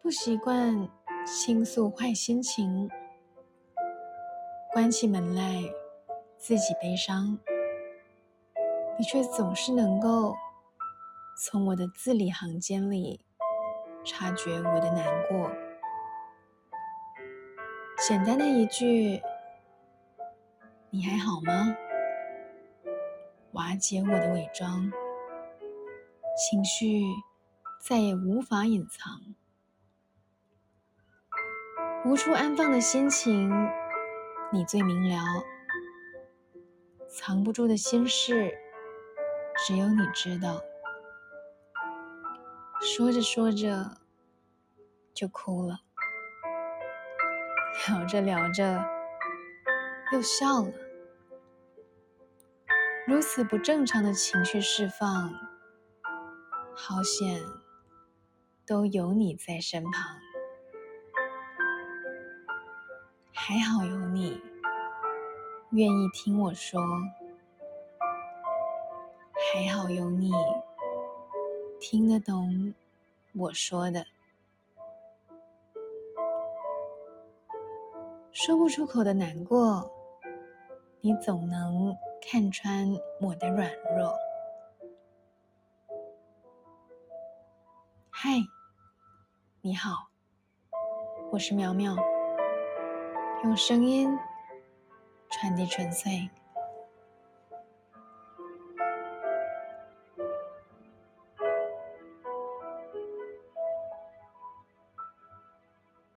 不习惯倾诉坏心情，关起门来自己悲伤，你却总是能够从我的字里行间里察觉我的难过。简单的一句“你还好吗”，瓦解我的伪装，情绪再也无法隐藏。无处安放的心情，你最明了；藏不住的心事，只有你知道。说着说着，就哭了；聊着聊着，又笑了。如此不正常的情绪释放，好险，都有你在身旁。还好有你，愿意听我说；还好有你，听得懂我说的。说不出口的难过，你总能看穿我的软弱。嗨，你好，我是苗苗。用声音传递纯粹。